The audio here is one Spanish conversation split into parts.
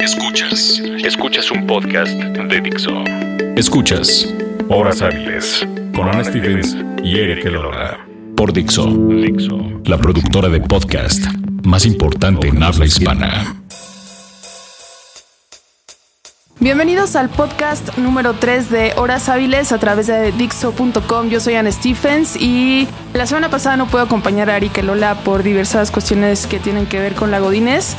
Escuchas. Escuchas un podcast de Dixo. Escuchas Horas Hábiles con Ana Stevens y Eric Elora. Por Dixo. Dixo. La productora de podcast más importante en habla hispana. Bienvenidos al podcast número 3 de Horas Hábiles a través de Dixo.com. Yo soy Anne Stephens y la semana pasada no puedo acompañar a Ari Lola por diversas cuestiones que tienen que ver con la Godines,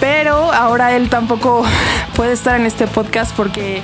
pero ahora él tampoco puede estar en este podcast porque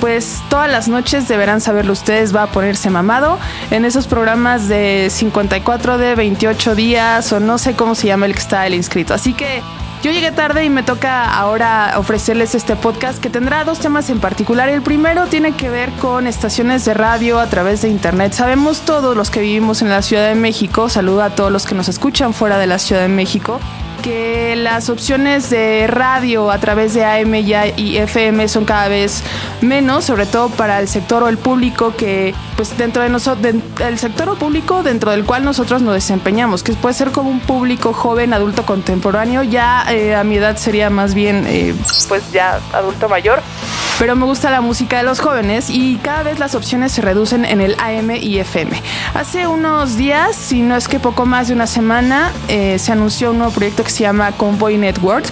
pues todas las noches deberán saberlo ustedes, va a ponerse mamado en esos programas de 54 de 28 días o no sé cómo se llama el que está el inscrito. Así que yo llegué tarde y me toca ahora ofrecerles este podcast que tendrá dos temas en particular. El primero tiene que ver con estaciones de radio a través de internet. Sabemos todos los que vivimos en la Ciudad de México, saludo a todos los que nos escuchan fuera de la Ciudad de México, que las opciones de radio a través de AM y FM son cada vez menos, sobre todo para el sector o el público que, pues dentro de nosotros, el sector o público dentro del cual nosotros nos desempeñamos, que puede ser como un público joven, adulto contemporáneo, ya eh, a mi edad sería más bien, eh, pues ya adulto mayor pero me gusta la música de los jóvenes y cada vez las opciones se reducen en el AM y FM. Hace unos días, si no es que poco más de una semana, eh, se anunció un nuevo proyecto que se llama Convoy Network,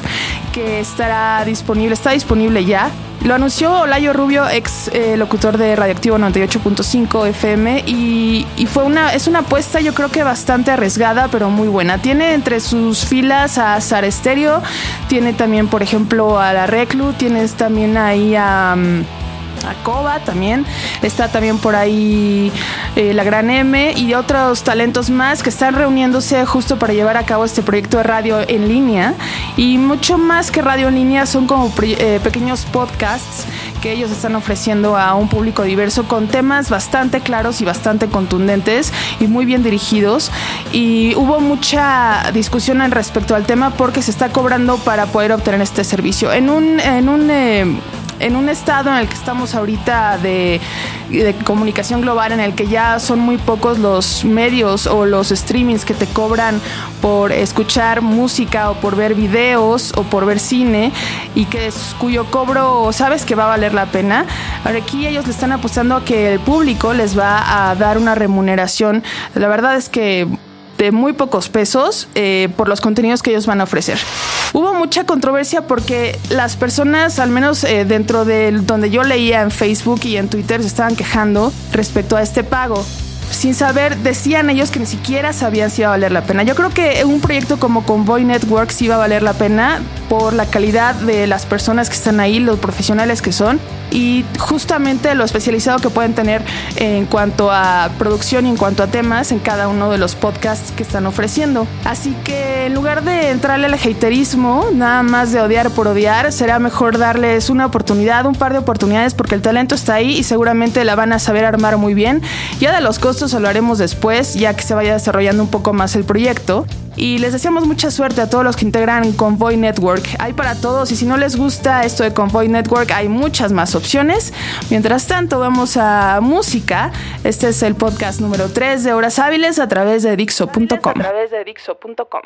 que estará disponible, está disponible ya lo anunció Olayo Rubio, ex eh, locutor de Radioactivo 98.5 FM, y, fue una, es una apuesta yo creo que bastante arriesgada, pero muy buena. Tiene entre sus filas a Sar Stereo, tiene también, por ejemplo, a la Reclu, tienes también ahí a... Mm, Acoba también. Está también por ahí eh, la Gran M y otros talentos más que están reuniéndose justo para llevar a cabo este proyecto de radio en línea. Y mucho más que radio en línea, son como eh, pequeños podcasts que ellos están ofreciendo a un público diverso con temas bastante claros y bastante contundentes y muy bien dirigidos. Y hubo mucha discusión al respecto al tema porque se está cobrando para poder obtener este servicio. En un, en un eh, en un estado en el que estamos ahorita de, comunicación global, en el que ya son muy pocos los medios o los streamings que te cobran por escuchar música o por ver videos o por ver cine y que es, cuyo cobro sabes que va a valer la pena. Ahora aquí ellos le están apostando a que el público les va a dar una remuneración. La verdad es que de muy pocos pesos eh, por los contenidos que ellos van a ofrecer. Hubo mucha controversia porque las personas, al menos eh, dentro de donde yo leía en Facebook y en Twitter, se estaban quejando respecto a este pago sin saber, decían ellos que ni siquiera sabían si iba a valer la pena. Yo creo que un proyecto como Convoy Network sí iba a valer la pena por la calidad de las personas que están ahí, los profesionales que son y justamente lo especializado que pueden tener en cuanto a producción y en cuanto a temas en cada uno de los podcasts que están ofreciendo. Así que en lugar de entrarle al haterismo, nada más de odiar por odiar, será mejor darles una oportunidad, un par de oportunidades porque el talento está ahí y seguramente la van a saber armar muy bien. Ya de los costos hablaremos después, ya que se vaya desarrollando un poco más el proyecto y les deseamos mucha suerte a todos los que integran Convoy Network. Hay para todos y si no les gusta esto de Convoy Network hay muchas más opciones. Mientras tanto vamos a música. Este es el podcast número 3 de Horas Hábiles a través de Dixo.com. A través de Dixo.com.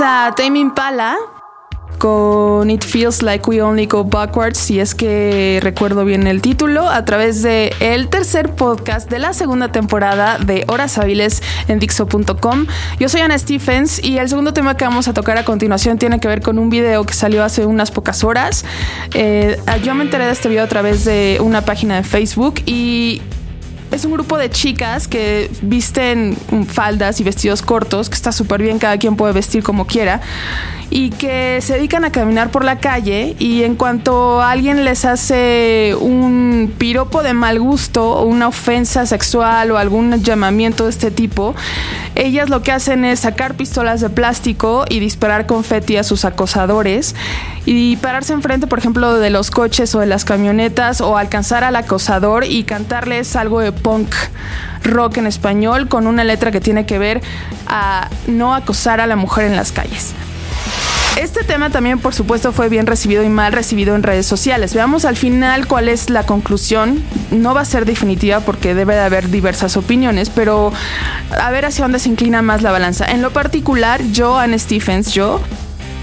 A Tame Impala con It Feels Like We Only Go Backwards, si es que recuerdo bien el título, a través de el tercer podcast de la segunda temporada de Horas Hábiles en Dixo.com. Yo soy Ana Stephens y el segundo tema que vamos a tocar a continuación tiene que ver con un video que salió hace unas pocas horas. Eh, yo me enteré de este video a través de una página de Facebook y es un grupo de chicas que visten faldas y vestidos cortos, que está súper bien, cada quien puede vestir como quiera y que se dedican a caminar por la calle y en cuanto alguien les hace un piropo de mal gusto o una ofensa sexual o algún llamamiento de este tipo, ellas lo que hacen es sacar pistolas de plástico y disparar confeti a sus acosadores y pararse enfrente, por ejemplo, de los coches o de las camionetas o alcanzar al acosador y cantarles algo de punk rock en español con una letra que tiene que ver a no acosar a la mujer en las calles. Este tema también, por supuesto, fue bien recibido y mal recibido en redes sociales. Veamos al final cuál es la conclusión. No va a ser definitiva porque debe de haber diversas opiniones, pero a ver hacia dónde se inclina más la balanza. En lo particular, yo, Anne Stephens, yo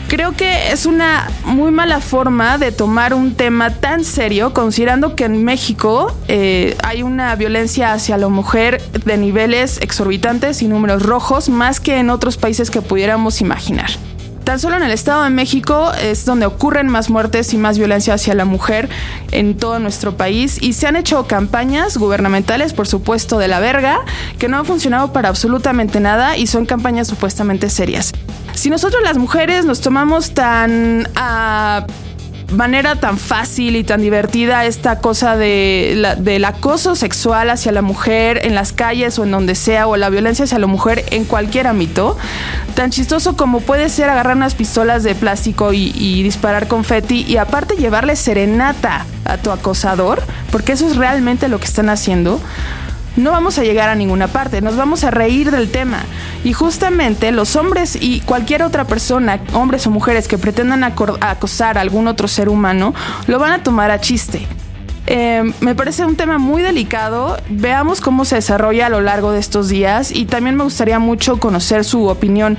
creo que es una muy mala forma de tomar un tema tan serio, considerando que en México eh, hay una violencia hacia la mujer de niveles exorbitantes y números rojos, más que en otros países que pudiéramos imaginar. Tan solo en el Estado de México es donde ocurren más muertes y más violencia hacia la mujer en todo nuestro país y se han hecho campañas gubernamentales, por supuesto, de la verga, que no han funcionado para absolutamente nada y son campañas supuestamente serias. Si nosotros las mujeres nos tomamos tan a manera tan fácil y tan divertida esta cosa de del acoso sexual hacia la mujer en las calles o en donde sea, o la violencia hacia la mujer en cualquier ámbito, tan chistoso como puede ser agarrar unas pistolas de plástico y, y disparar confeti y aparte llevarle serenata a tu acosador, porque eso es realmente lo que están haciendo no vamos a llegar a ninguna parte, nos vamos a reír del tema. Y justamente los hombres y cualquier otra persona, hombres o mujeres que pretendan acosar a algún otro ser humano, lo van a tomar a chiste. Em, me parece un tema muy delicado. Veamos cómo se desarrolla a lo largo de estos días y también me gustaría mucho conocer su opinión.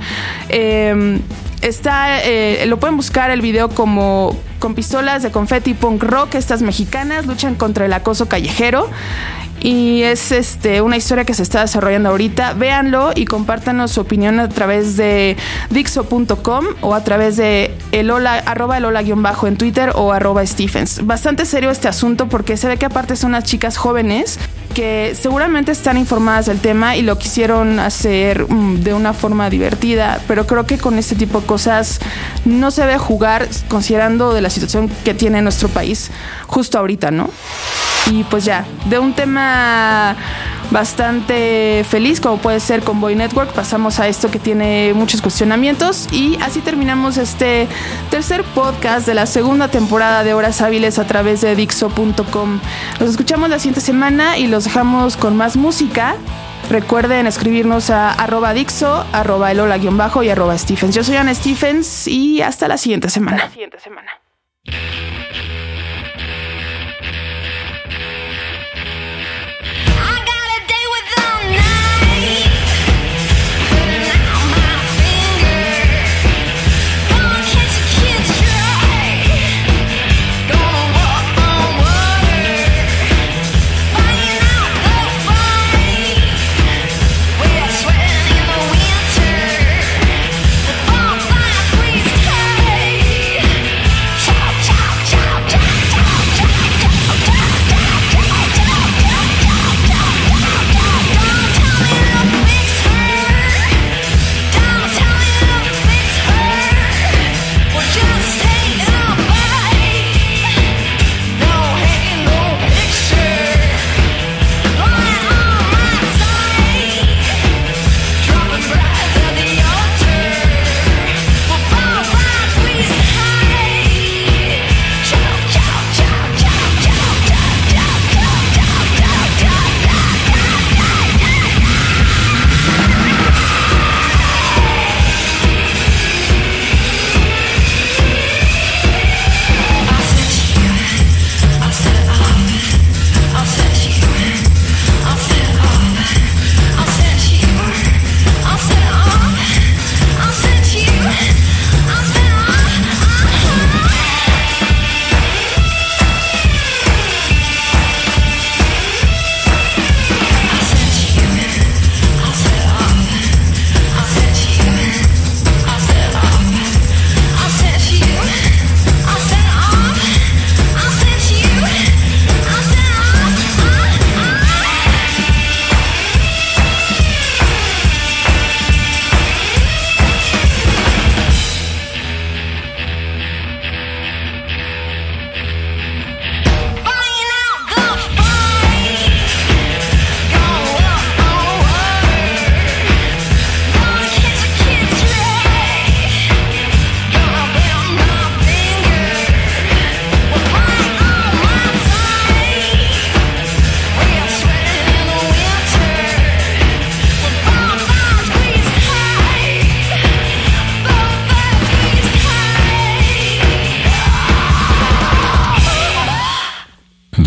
Em, está, eh, lo pueden buscar el video como con pistolas de confeti punk rock. Estas mexicanas luchan contra el acoso callejero y es este una historia que se está desarrollando ahorita. Véanlo y compártanos su opinión a través de dixo.com o a través de el hola, arroba el hola guion bajo en Twitter o arroba Stephens. Bastante serio este asunto porque se ve que aparte son unas chicas jóvenes que seguramente están informadas del tema y lo quisieron hacer mm, de una forma divertida, pero creo que con este tipo de cosas no se debe jugar considerando de la situación que tiene nuestro país justo ahorita, ¿no? Y pues ya, de un tema bastante feliz como puede ser con Boy Network, pasamos a esto que tiene muchos cuestionamientos y así terminamos este tercer podcast de la segunda temporada de Horas Hábiles a través de Dixo.com. Los escuchamos la siguiente semana y los dejamos con más música. Recuerden escribirnos a arroba Dixo, arroba Elola-bajo y arroba Stephens. Yo soy Ana Stephens y hasta la siguiente semana. Hasta la siguiente semana.